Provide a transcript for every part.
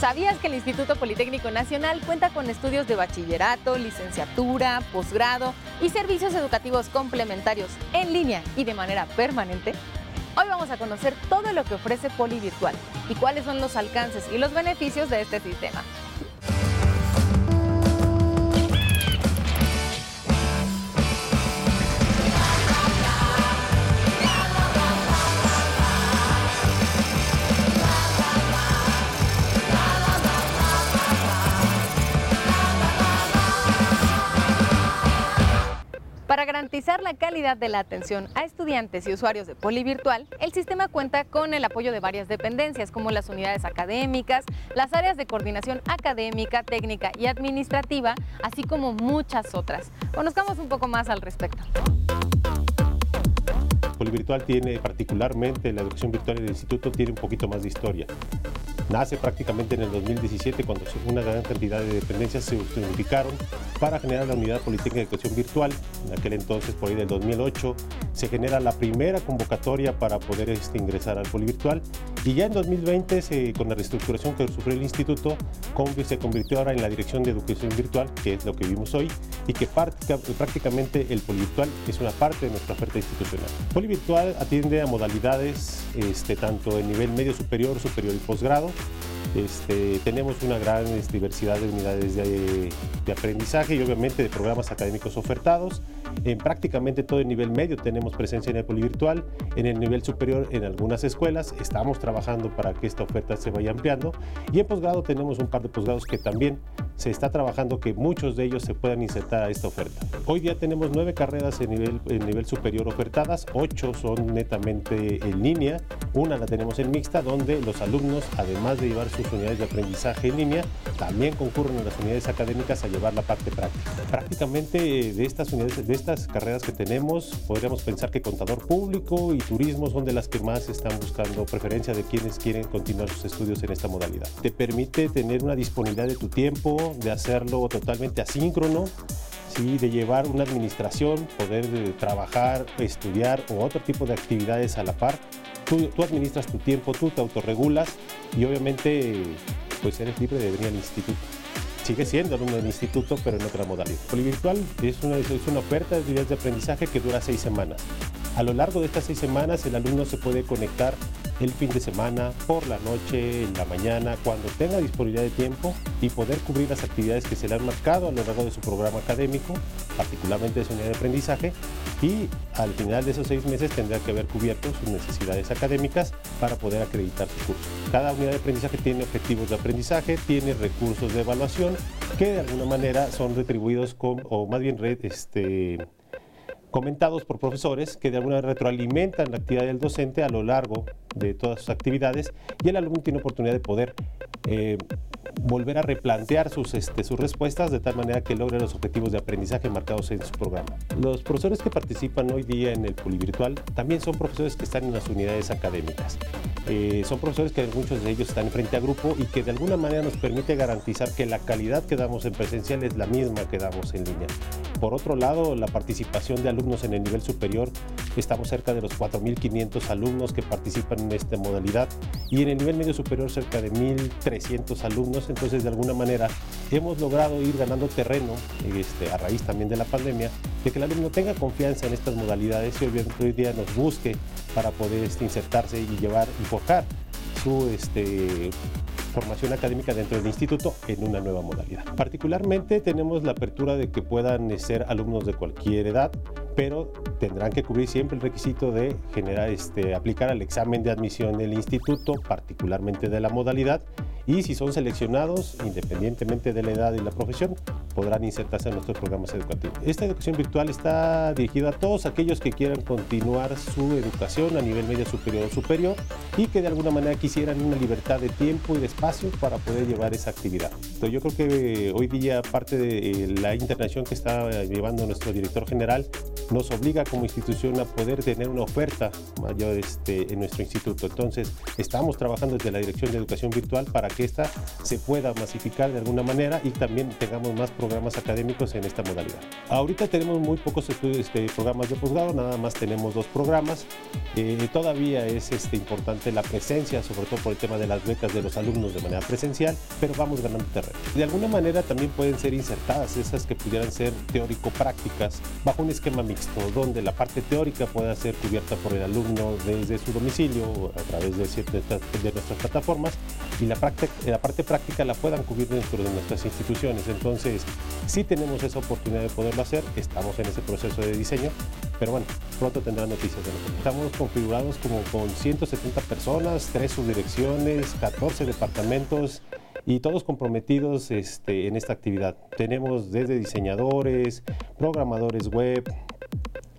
¿Sabías que el Instituto Politécnico Nacional cuenta con estudios de bachillerato, licenciatura, posgrado y servicios educativos complementarios en línea y de manera permanente? Hoy vamos a conocer todo lo que ofrece Poli Virtual y cuáles son los alcances y los beneficios de este sistema. Garantizar la calidad de la atención a estudiantes y usuarios de Polivirtual, el sistema cuenta con el apoyo de varias dependencias como las unidades académicas, las áreas de coordinación académica, técnica y administrativa, así como muchas otras. Conozcamos un poco más al respecto. Polivirtual tiene particularmente la educación virtual del instituto tiene un poquito más de historia. Nace prácticamente en el 2017 cuando una gran cantidad de dependencias se unificaron para generar la Unidad Politécnica de Educación Virtual. En aquel entonces, por ahí del 2008, se genera la primera convocatoria para poder este, ingresar al Polivirtual y ya en 2020, con la reestructuración que sufrió el instituto, se convirtió ahora en la Dirección de Educación Virtual, que es lo que vimos hoy, y que prácticamente el Polivirtual es una parte de nuestra oferta institucional. Polivirtual atiende a modalidades este, tanto en nivel medio superior, superior y posgrado, este, tenemos una gran este, diversidad de unidades de, aprendizaje y obviamente de programas académicos ofertados. En prácticamente todo el nivel medio tenemos presencia en el polivirtual. En el nivel superior, en algunas escuelas, estamos trabajando para que esta oferta se vaya ampliando. Y en posgrado tenemos un par de posgrados que también se está trabajando que muchos de ellos se puedan insertar a esta oferta. Hoy día tenemos nueve carreras en nivel, en nivel superior ofertadas, ocho son netamente en línea, una la tenemos en mixta, donde los alumnos, además de llevar su unidades de aprendizaje en línea, también concurren en las unidades académicas a llevar la parte práctica. Prácticamente eh, de estas unidades, de estas carreras que tenemos, podríamos pensar que contador público y turismo son de las que más están buscando preferencia de quienes quieren continuar sus estudios en esta modalidad. Te permite tener una disponibilidad de tu tiempo, de hacerlo totalmente asíncrono, ¿sí? de llevar una administración, poder eh, trabajar, estudiar o otro tipo de actividades a la par Tú, administras tu tiempo, tú te autorregulas y obviamente pues eres libre de venir al instituto. Sigue siendo alumno del instituto, pero en otra modalidad. Polivirtual es una, una oferta de actividades de aprendizaje que dura seis semanas. A lo largo de estas seis semanas el alumno se puede conectar el fin de semana, por la noche, en la mañana, cuando tenga disponibilidad de tiempo y poder cubrir las actividades que se le han marcado a lo largo de su programa académico, particularmente de su unidad de aprendizaje, y al final de esos seis meses tendrá que haber cubierto sus necesidades académicas para poder acreditar su curso. Cada unidad de aprendizaje tiene objetivos de aprendizaje, tiene recursos de evaluación que de alguna manera son retribuidos con, o más bien este, comentados por profesores que de alguna manera retroalimentan la actividad del docente a lo largo de todas sus actividades y el alumno tiene oportunidad de poder eh, volver a replantear sus, este, sus respuestas de tal manera que logre los objetivos de aprendizaje marcados en su programa. Los profesores que participan hoy día en el polivirtual también son profesores que están en las unidades académicas. Eh, son profesores que muchos de ellos están frente a grupo y que de alguna manera nos permite garantizar que la calidad que damos en presencial es la misma que damos en línea. Por otro lado, la participación de alumnos en el nivel superior, estamos cerca de los 4.500 alumnos que participan en esta modalidad. Y en el nivel medio superior cerca de 1.300 alumnos, entonces de alguna manera hemos logrado ir ganando terreno este, a raíz también de la pandemia, de que el alumno tenga confianza en estas modalidades y hoy día nos busque para poder este, insertarse y llevar y forjar su este, formación académica dentro del instituto en una nueva modalidad. Particularmente tenemos la apertura de que puedan ser alumnos de cualquier edad, pero tendrán que cubrir siempre el requisito de generar, este, aplicar al examen de admisión del instituto, particularmente de la modalidad, y si son seleccionados, independientemente de la edad y la profesión, podrán insertarse en nuestros programas educativos. Esta educación virtual está dirigida a todos aquellos que quieran continuar su educación a nivel medio superior o superior y que de alguna manera quisieran una libertad de tiempo y de espacio para poder llevar esa actividad. Entonces yo creo que hoy día parte de la internación que está llevando nuestro director general nos obliga como institución a poder tener una oferta mayor este, en nuestro instituto. Entonces, estamos trabajando desde la Dirección de Educación Virtual para que esta se pueda masificar de alguna manera y también tengamos más programas académicos en esta modalidad. Ahorita tenemos muy pocos estudios, este, programas de posgrado, nada más tenemos dos programas. Eh, todavía es este, importante la presencia, sobre todo por el tema de las becas de los alumnos de manera presencial, pero vamos ganando terreno. De alguna manera también pueden ser insertadas esas que pudieran ser teórico-prácticas bajo un esquema mixto, donde la parte teórica pueda ser cubierta por el alumno desde su domicilio a través de, ciertas, de nuestras plataformas y la, práctica, la parte práctica la puedan cubrir dentro de nuestras instituciones. Entonces, si tenemos esa oportunidad de poderlo hacer, estamos en ese proceso de diseño, pero bueno, pronto tendrán noticias de nosotros. Estamos configurados como con 170 personas, tres subdirecciones, 14 departamentos y todos comprometidos este, en esta actividad. Tenemos desde diseñadores, programadores web,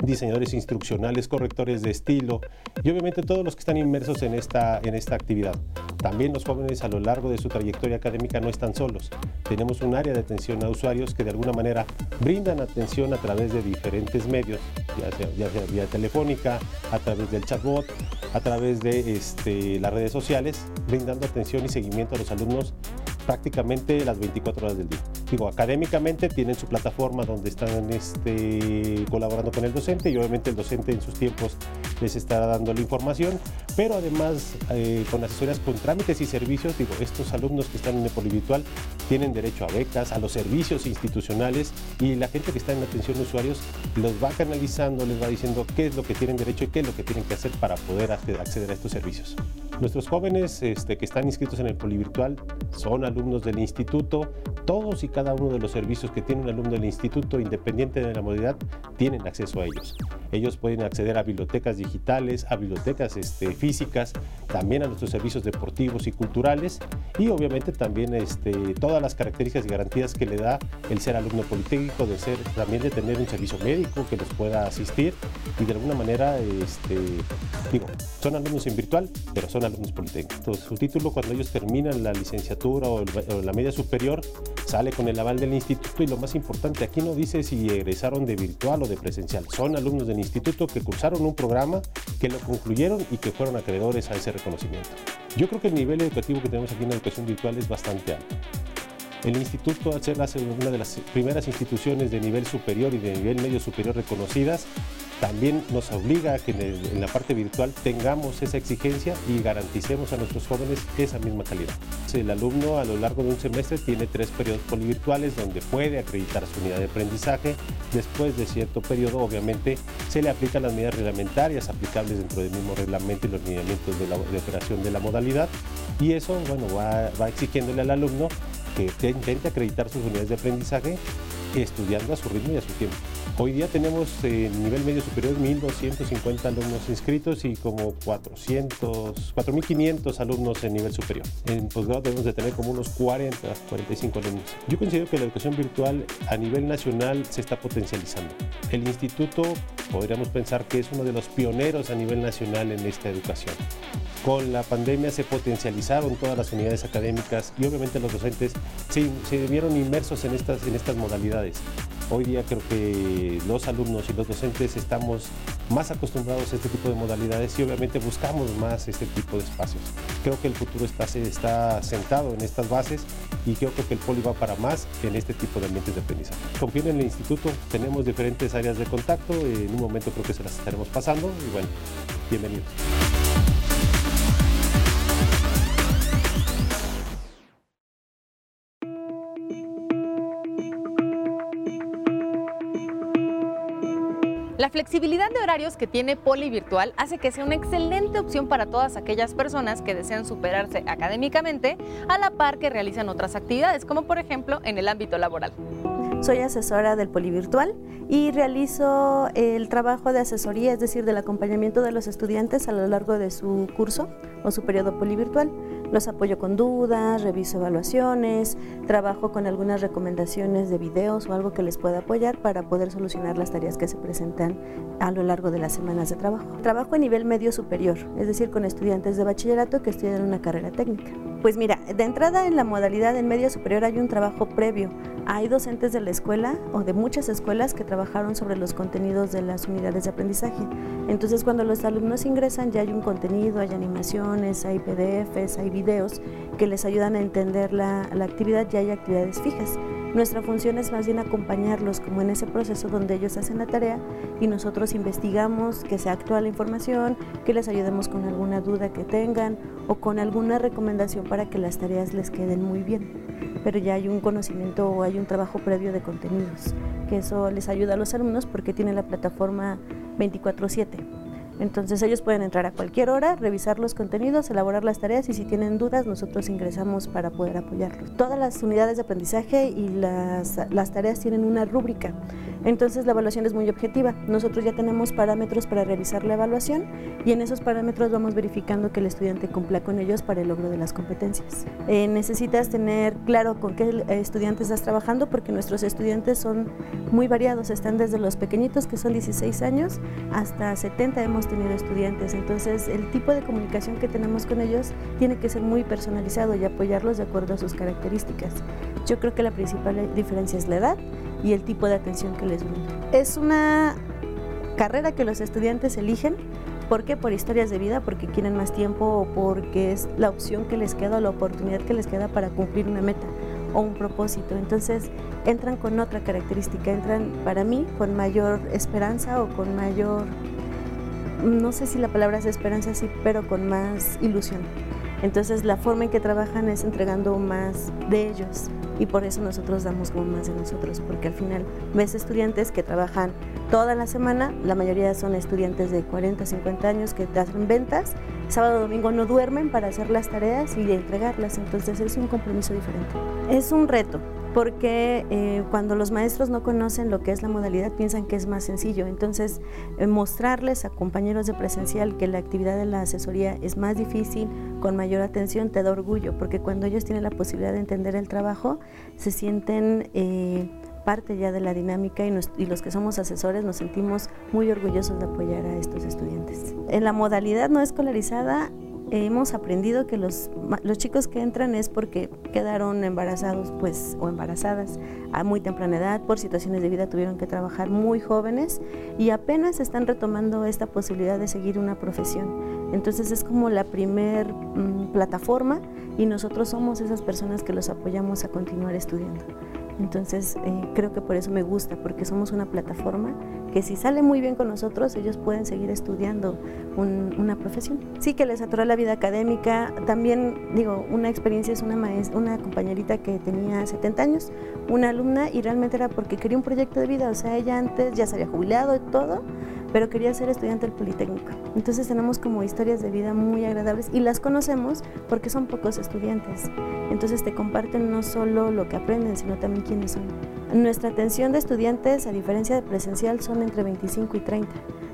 diseñadores instruccionales, correctores de estilo y obviamente todos los que están inmersos en esta, en esta actividad. También los jóvenes a lo largo de su trayectoria académica no están solos. Tenemos un área de atención a usuarios que de alguna manera brindan atención a través de diferentes medios, ya sea, ya sea vía telefónica, a través del chatbot, a través de este, las redes sociales, brindando atención y seguimiento a los alumnos prácticamente las 24 horas del día. Digo, académicamente tienen su plataforma donde están este, colaborando con el docente y obviamente el docente en sus tiempos les estará dando la información, pero además eh, con asesorías con trámites y servicios, digo, estos alumnos que están en el polivirtual tienen derecho a becas, a los servicios institucionales y la gente que está en atención de usuarios los va canalizando, les va diciendo qué es lo que tienen derecho y qué es lo que tienen que hacer para poder acceder a estos servicios. Nuestros jóvenes este, que están inscritos en el polivirtual son alumnos del instituto, todos y cada uno de los servicios que tiene un alumno del instituto, independiente de la modalidad, tienen acceso a ellos. Ellos pueden acceder a bibliotecas digitales, a bibliotecas este, físicas, también a nuestros servicios deportivos y culturales y obviamente también este, todas las características y garantías que le da el ser alumno politécnico, de ser, también de tener un servicio médico que los pueda asistir y de alguna manera, este, digo, son alumnos en virtual, pero son alumnos politécnicos. Entonces, su título cuando ellos terminan la licenciatura o, la media superior sale con el aval del instituto y lo más importante, aquí no dice si egresaron de virtual o de presencial, son alumnos del instituto que cursaron un programa, que lo concluyeron y que fueron acreedores a ese reconocimiento. Yo creo que el nivel educativo que tenemos aquí en la educación virtual es bastante alto. El instituto, al ser una de las primeras instituciones de nivel superior y de nivel medio superior reconocidas, también nos obliga a que en, la parte virtual tengamos esa exigencia y garanticemos a nuestros jóvenes esa misma calidad. El alumno a lo largo de un semestre tiene tres periodos polivirtuales donde puede acreditar su unidad de aprendizaje. Después de cierto periodo, obviamente, se le aplican las medidas reglamentarias aplicables dentro del mismo reglamento y los lineamientos de, operación de la modalidad. Y eso, bueno, va, va exigiéndole al alumno que intente acreditar sus unidades de aprendizaje estudiando a su ritmo y a su tiempo. Hoy día tenemos en nivel medio superior 1.250 alumnos inscritos y como 400, 4.500 alumnos en nivel superior. En posgrado debemos de tener como unos 40, 45 alumnos. Yo considero que la educación virtual a nivel nacional se está potencializando. El instituto podríamos pensar que es uno de los pioneros a nivel nacional en esta educación. Con la pandemia se potencializaron todas las unidades académicas y obviamente los docentes se, se vieron inmersos en estas, en estas modalidades. Hoy día creo que los alumnos y los docentes estamos más acostumbrados a este tipo de modalidades y obviamente buscamos más este tipo de espacios. Creo que el futuro está, sentado en estas bases y creo que el poli va para más en este tipo de ambientes de aprendizaje. Confíen en el instituto, tenemos diferentes áreas de contacto, en un momento creo que se las estaremos pasando y bueno, bienvenidos. La flexibilidad de horarios que tiene Poli Virtual hace que sea una excelente opción para todas aquellas personas que desean superarse académicamente a la par que realizan otras actividades, como por ejemplo en el ámbito laboral. Soy asesora del Polivirtual y realizo el trabajo de asesoría, es decir, del acompañamiento de los estudiantes a lo largo de su curso o su periodo polivirtual. Los apoyo con dudas, reviso evaluaciones, trabajo con algunas recomendaciones de videos o algo que les pueda apoyar para poder solucionar las tareas que se presentan a lo largo de las semanas de trabajo. Trabajo a nivel medio superior, es decir, con estudiantes de bachillerato que estudian una carrera técnica. Pues mira, de entrada en la modalidad en medio superior hay un trabajo previo. Hay docentes de la escuela o de muchas escuelas que trabajaron sobre los contenidos de las unidades de aprendizaje. Entonces cuando los alumnos ingresan ya hay un contenido, hay animaciones, hay PDFs, hay videos que les ayudan a entender la, la actividad, ya hay actividades fijas. Nuestra función es más bien acompañarlos como en ese proceso donde ellos hacen la tarea y nosotros investigamos que sea actual la información, que les ayudemos con alguna duda que tengan o con alguna recomendación para que las tareas les queden muy bien. Pero ya hay un conocimiento o hay un trabajo previo de contenidos, que eso les ayuda a los alumnos porque tiene la plataforma 24/7 entonces ellos pueden entrar a cualquier hora, revisar los contenidos, elaborar las tareas y si tienen dudas nosotros ingresamos para poder apoyarlos. Todas las unidades de aprendizaje y las, las tareas tienen una rúbrica. Entonces la evaluación es muy objetiva. Nosotros ya tenemos parámetros para realizar la evaluación y en esos parámetros vamos verificando que el estudiante cumpla con ellos para el logro de las competencias. Eh, necesitas tener claro con qué estudiantes estás trabajando porque nuestros estudiantes son muy variados. Están desde los pequeñitos que son 16 años hasta 70 hemos tenido estudiantes, entonces el tipo de comunicación que tenemos con ellos tiene que ser muy personalizado y apoyarlos de acuerdo a sus características. Yo creo que la principal diferencia es la edad y el tipo de atención que les brinda. Es una carrera que los estudiantes eligen ¿Por qué? Por historias de vida, porque quieren más tiempo o porque es la opción que les queda o la oportunidad que les queda para cumplir una meta o un propósito. Entonces entran con otra característica, entran para mí con mayor esperanza o con mayor no sé si la palabra es esperanza, sí, pero con más ilusión. Entonces la forma en que trabajan es entregando más de ellos y por eso nosotros damos como más de nosotros, porque al final ves estudiantes que trabajan toda la semana, la mayoría son estudiantes de 40, 50 años que hacen ventas, sábado, domingo no duermen para hacer las tareas y entregarlas, entonces es un compromiso diferente. Es un reto, porque eh, cuando los maestros no conocen lo que es la modalidad piensan que es más sencillo. Entonces, eh, mostrarles a compañeros de presencial que la actividad de la asesoría es más difícil, con mayor atención, te da orgullo, porque cuando ellos tienen la posibilidad de entender el trabajo, se sienten... Eh, parte ya de la dinámica y, y, los que somos asesores nos sentimos muy orgullosos de apoyar a estos estudiantes. En la modalidad no escolarizada hemos aprendido que los, los chicos que entran es porque quedaron embarazados pues, o embarazadas a muy temprana edad, por situaciones de vida tuvieron que trabajar muy jóvenes y apenas están retomando esta posibilidad de seguir una profesión. Entonces es como la primer mm, plataforma y nosotros somos esas personas que los apoyamos a continuar estudiando. Entonces eh, creo que por eso me gusta, porque somos una plataforma que si sale muy bien con nosotros, ellos pueden seguir estudiando una profesión. Sí que les atoró la vida académica, también digo, una experiencia es una, una compañerita que tenía 70 años, una alumna, y realmente era porque quería un proyecto de vida, o sea, ella antes ya se había jubilado y todo, pero quería ser estudiante del Politécnico. Entonces tenemos como historias de vida muy agradables y las conocemos porque son pocos estudiantes. Entonces te comparten no solo lo que aprenden, sino también quiénes son. Nuestra atención de estudiantes, a diferencia de presencial, son entre 25 y 30,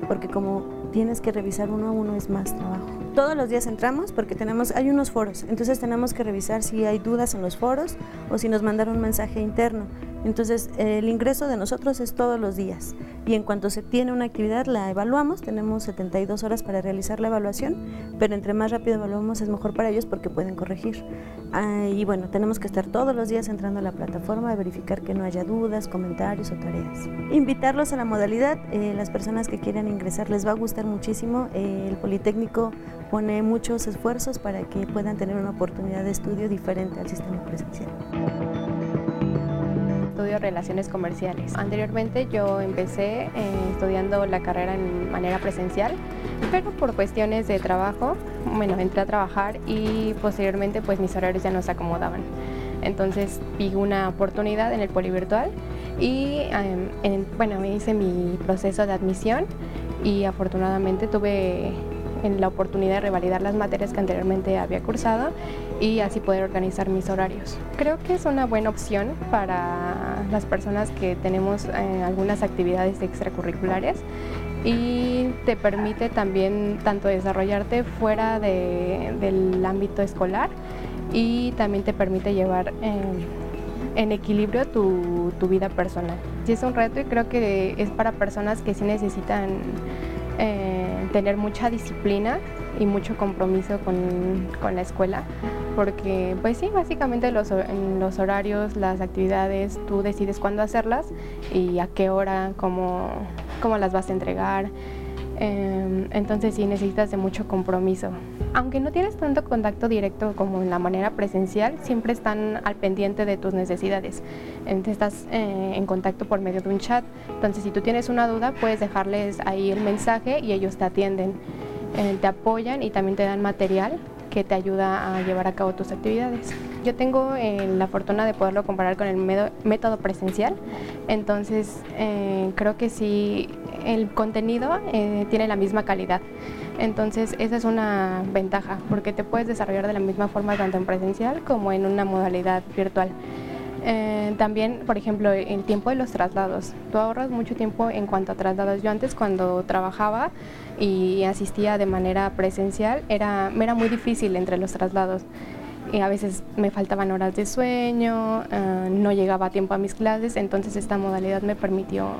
porque como tienes que revisar uno a uno es más trabajo. Todos los días entramos porque tenemos, hay unos foros, entonces tenemos que revisar si hay dudas en los foros o si nos mandaron un mensaje interno. Entonces, el ingreso de nosotros es todos los días y en cuanto se tiene una actividad la evaluamos, tenemos 72 horas para realizar la evaluación, pero entre más rápido evaluamos es mejor para ellos porque pueden corregir. Ah, y bueno, tenemos que estar todos los días entrando a la plataforma a verificar que no haya dudas, comentarios o tareas. Invitarlos a la modalidad, eh, las personas que quieran ingresar les va a gustar muchísimo, eh, el Politécnico pone muchos esfuerzos para que puedan tener una oportunidad de estudio diferente al sistema presencial estudio Relaciones Comerciales. Anteriormente yo empecé eh, estudiando la carrera en manera presencial, pero por cuestiones de trabajo, bueno, entré a trabajar y posteriormente pues mis horarios ya no se acomodaban. Entonces vi una oportunidad en el polivirtual y em, bueno, me hice mi proceso de admisión y afortunadamente tuve en la oportunidad de revalidar las materias que anteriormente había cursado y así poder organizar mis horarios. Creo que es una buena opción para las personas que tenemos eh, algunas actividades extracurriculares y te permite también tanto desarrollarte fuera del ámbito escolar y también te permite llevar eh, en equilibrio tu, tu, vida personal. Sí es un reto y creo que es para personas que sí necesitan eh, tener mucha disciplina y mucho compromiso con, con, la escuela, porque pues sí, básicamente los, los horarios, las actividades, tú decides cuándo hacerlas y a qué hora, cómo, cómo las vas a entregar. Em, entonces sí necesitas de mucho compromiso. Aunque no tienes tanto contacto directo como en la manera presencial, siempre están al pendiente de tus necesidades. Entonces estás eh, en contacto por medio de un chat. Entonces si tú tienes una duda, puedes dejarles ahí el mensaje y ellos te atienden, eh, te apoyan y también te dan material que te ayuda a llevar a cabo tus actividades. Yo tengo eh, la fortuna de poderlo comparar con el método presencial, entonces creo que sí el contenido eh, tiene la misma calidad. Entonces esa es una ventaja porque te puedes desarrollar de la misma forma tanto en presencial como en una modalidad virtual. Eh, también, por ejemplo, el tiempo de los traslados. Tú ahorras mucho tiempo en cuanto a traslados. Yo antes cuando trabajaba y asistía de manera presencial era, era muy difícil entre los traslados. Y a veces me faltaban horas de sueño, eh, no llegaba a tiempo a mis clases, entonces esta modalidad me permitió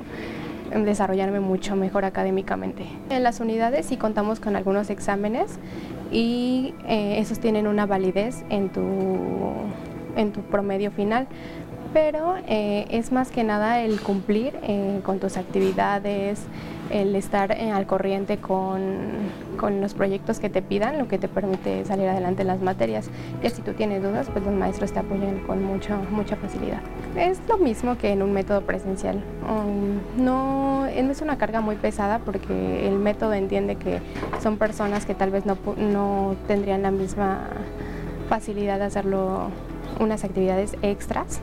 desarrollarme mucho mejor académicamente. En las unidades sí contamos con algunos exámenes y eh, esos tienen una validez en tu, en tu promedio final, pero eh, es más que nada el cumplir eh, con tus actividades, el estar eh, al corriente con, con, los proyectos que te pidan, lo que te permite salir adelante en las materias. Y si tú tienes dudas, pues los maestros te apoyan con mucho, mucha facilidad. Es lo mismo que en un método presencial. Um, no, no es una carga muy pesada porque el método entiende que son personas que tal vez no, no tendrían la misma facilidad de hacerlo unas actividades extras,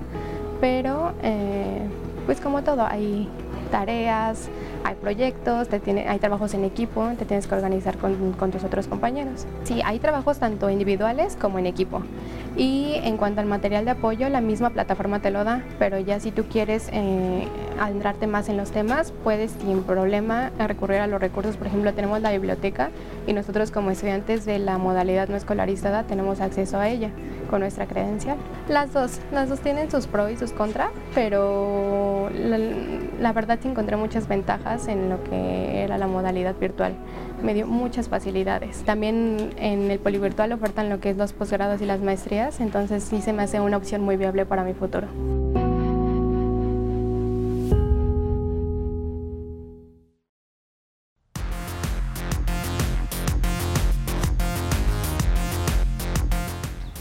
pero eh, pues como todo, hay tareas, hay proyectos, te tiene, hay trabajos en equipo, te tienes que organizar con, con, tus otros compañeros. Sí, hay trabajos tanto individuales como en equipo. Y en cuanto al material de apoyo, la misma plataforma te lo da, pero ya si tú quieres eh, adentrarte más en los temas, puedes sin problema recurrir a los recursos. Por ejemplo, tenemos la biblioteca y nosotros como estudiantes de la modalidad no escolarizada tenemos acceso a ella con nuestra credencial. Las dos, las dos tienen sus pros y sus contras, pero la verdad encontré muchas ventajas en lo que era la modalidad virtual. Me dio muchas facilidades. También en el polivirtual ofertan lo que es los posgrados y las maestrías, entonces sí se me hace una opción muy viable para mi futuro.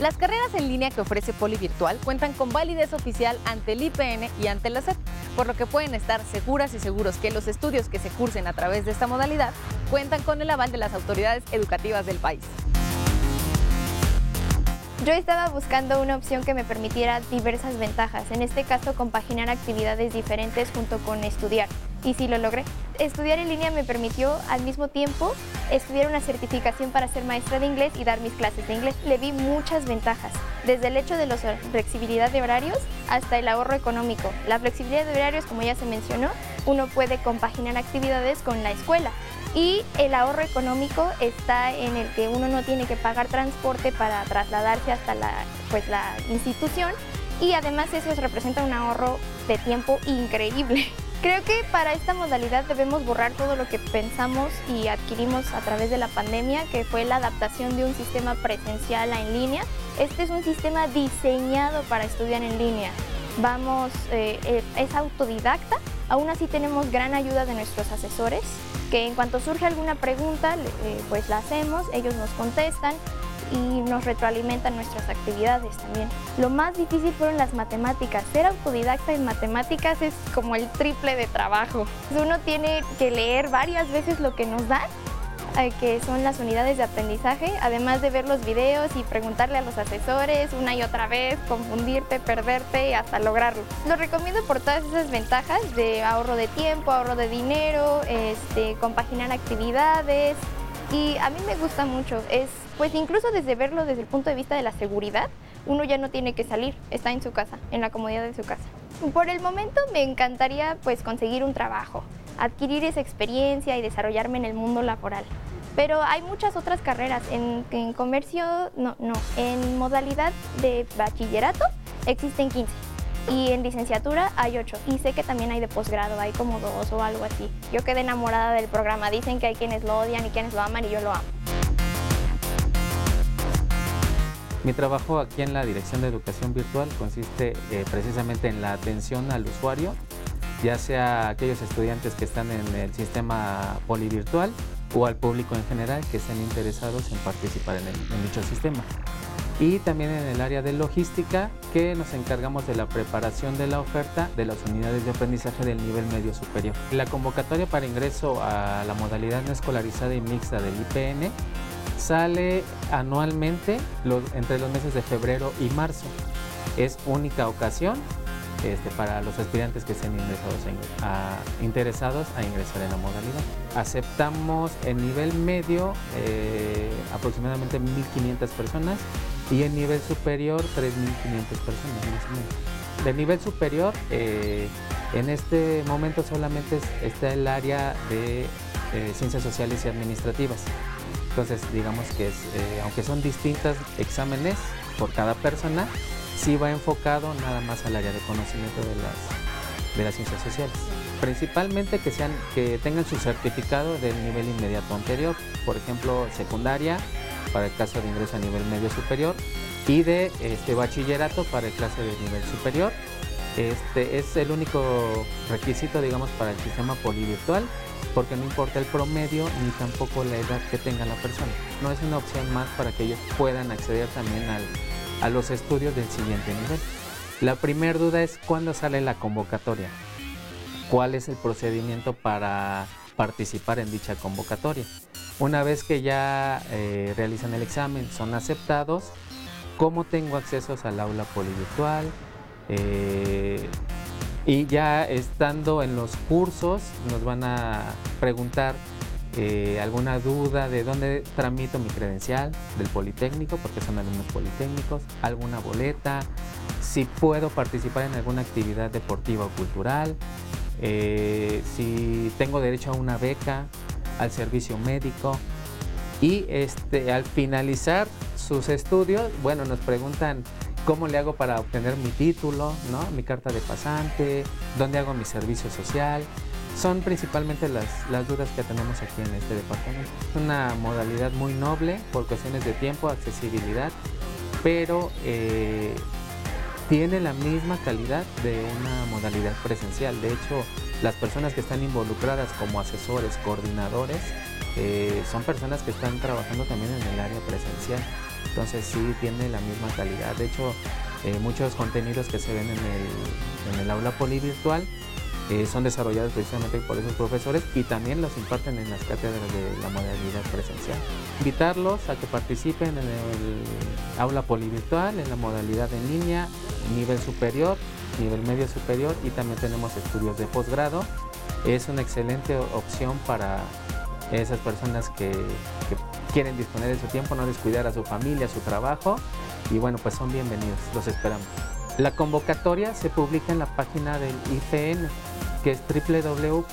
Las carreras en línea que ofrece Poli Virtual cuentan con validez oficial ante el IPN y ante la SEP, por lo que pueden estar seguras y seguros que los estudios que se cursen a través de esta modalidad cuentan con el aval de las autoridades educativas del país. Yo estaba buscando una opción que me permitiera diversas ventajas, en este caso compaginar actividades diferentes junto con estudiar y sí lo logré. Estudiar en línea me permitió al mismo tiempo estudiar una certificación para ser maestra de inglés y dar mis clases de inglés. Le vi muchas ventajas, desde el hecho de la flexibilidad de horarios hasta el ahorro económico. La flexibilidad de horarios, como ya se mencionó, uno puede compaginar actividades con la escuela. Y el ahorro económico está en el que uno no tiene que pagar transporte para trasladarse hasta la, pues, la institución y además eso representa un ahorro de tiempo increíble. Creo que para esta modalidad debemos borrar todo lo que pensamos y adquirimos a través de la pandemia, que fue la adaptación de un sistema presencial a en línea. Este es un sistema diseñado para estudiar en línea. Vamos, eh, eh, es autodidacta, aún así tenemos gran ayuda de nuestros asesores, que en cuanto surge alguna pregunta, eh, pues la hacemos, ellos nos contestan y nos retroalimentan nuestras actividades también. Lo más difícil fueron las matemáticas. Ser autodidacta en matemáticas es como el triple de trabajo. Uno tiene que leer varias veces lo que nos dan eh, que son las unidades de aprendizaje, además de ver los videos y preguntarle a los asesores una y otra vez, confundirte, perderte y hasta lograrlo. Lo recomiendo por todas esas ventajas de ahorro de tiempo, ahorro de dinero, este, compaginar actividades y a mí me gusta mucho. Es pues incluso desde verlo desde el punto de vista de la seguridad, uno ya no tiene que salir, está en su casa, en la comodidad de su casa. Por el momento me encantaría pues conseguir un trabajo, adquirir esa experiencia y desarrollarme en el mundo laboral. Pero hay muchas otras carreras, en, en comercio, no, no, en modalidad de bachillerato existen 15 y en licenciatura hay 8 y sé que también hay de posgrado, hay como dos o algo así. Yo quedé enamorada del programa, dicen que hay quienes lo odian y quienes lo aman y yo lo amo. Mi trabajo aquí en la Dirección de Educación Virtual consiste eh, precisamente en la atención al usuario, ya sea aquellos estudiantes que están en el sistema polivirtual o al público en general que estén interesados en participar en dicho sistema y también en el área de logística que nos encargamos de la preparación de la oferta de las unidades de aprendizaje del nivel medio superior. La convocatoria para ingreso a la modalidad no escolarizada y mixta del IPN sale anualmente entre los meses de febrero y marzo. Es única ocasión este, para los estudiantes que estén interesados a ingresar en la modalidad. Aceptamos en nivel medio eh, aproximadamente 1.500 personas y en nivel superior 3.500 personas más o menos. De nivel superior, eh, en este momento solamente está el área de eh, ciencias sociales y administrativas. Entonces, digamos que es, eh, aunque son distintos exámenes por cada persona, sí va enfocado nada más al área de conocimiento de las, de las ciencias sociales. Principalmente que, sean, que tengan su certificado del nivel inmediato anterior, por ejemplo, secundaria, para el caso de ingreso a nivel medio superior y de este, bachillerato para el clase de nivel superior. Este es el único requisito, digamos, para el sistema polivirtual, porque no importa el promedio ni tampoco la edad que tenga la persona. No es una opción más para que ellos puedan acceder también a los estudios del siguiente nivel. La primera duda es cuándo sale la convocatoria. ¿Cuál es el procedimiento para participar en dicha convocatoria? Una vez que ya eh, realizan el examen, son aceptados, ¿cómo tengo acceso al aula polivirtual? Eh, y ya estando en los cursos nos van a preguntar eh, alguna duda de dónde tramito mi credencial del Politécnico, porque son alumnos politécnicos, alguna boleta, si puedo participar en alguna actividad deportiva o cultural, si tengo derecho a una beca, al servicio médico y este, al finalizar sus estudios, bueno, nos preguntan cómo le hago para obtener mi título, ¿no? mi carta de pasante, dónde hago mi servicio social. Son principalmente las, las dudas que tenemos aquí en este departamento. Es una modalidad muy noble por cuestiones de tiempo, accesibilidad, pero eh, tiene la misma calidad de una modalidad presencial. De hecho, las personas que están involucradas como asesores, coordinadores, eh, son personas que están trabajando también en el área presencial. Entonces sí tiene la misma calidad. De hecho, eh, muchos contenidos que se ven en el, aula polivirtual eh, son desarrollados precisamente por esos profesores y también los imparten en las cátedras de la modalidad presencial. Invitarlos a que participen en el aula polivirtual, en la modalidad en línea, nivel superior, nivel medio superior y también tenemos estudios de posgrado. Es una excelente opción para esas personas que, quieren disponer de su tiempo, no descuidar a su familia, su trabajo y bueno, pues son bienvenidos, los esperamos. La convocatoria se publica en la página del IPN, que es www.ipn.mx.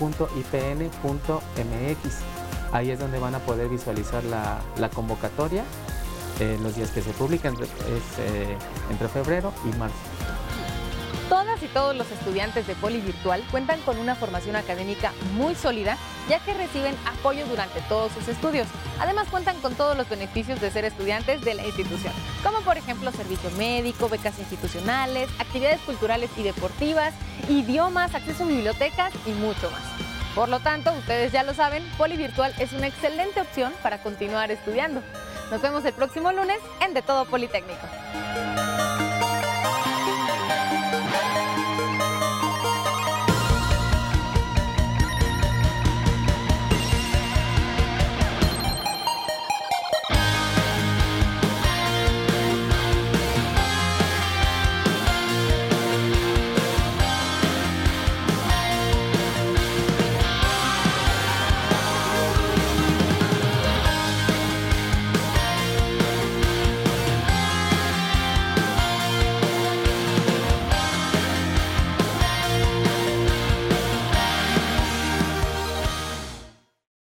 Ahí es donde van a poder visualizar la, convocatoria. en los días que se publican es eh, entre febrero y marzo. Todas y todos los estudiantes de Poli Virtual cuentan con una formación académica muy sólida, ya que reciben apoyo durante todos sus estudios. Además cuentan con todos los beneficios de ser estudiantes de la institución, como por ejemplo servicio médico, becas institucionales, actividades culturales y deportivas, idiomas, acceso a bibliotecas y mucho más. Por lo tanto, ustedes ya lo saben, Poli Virtual es una excelente opción para continuar estudiando. Nos vemos el próximo lunes en De Todo Politécnico.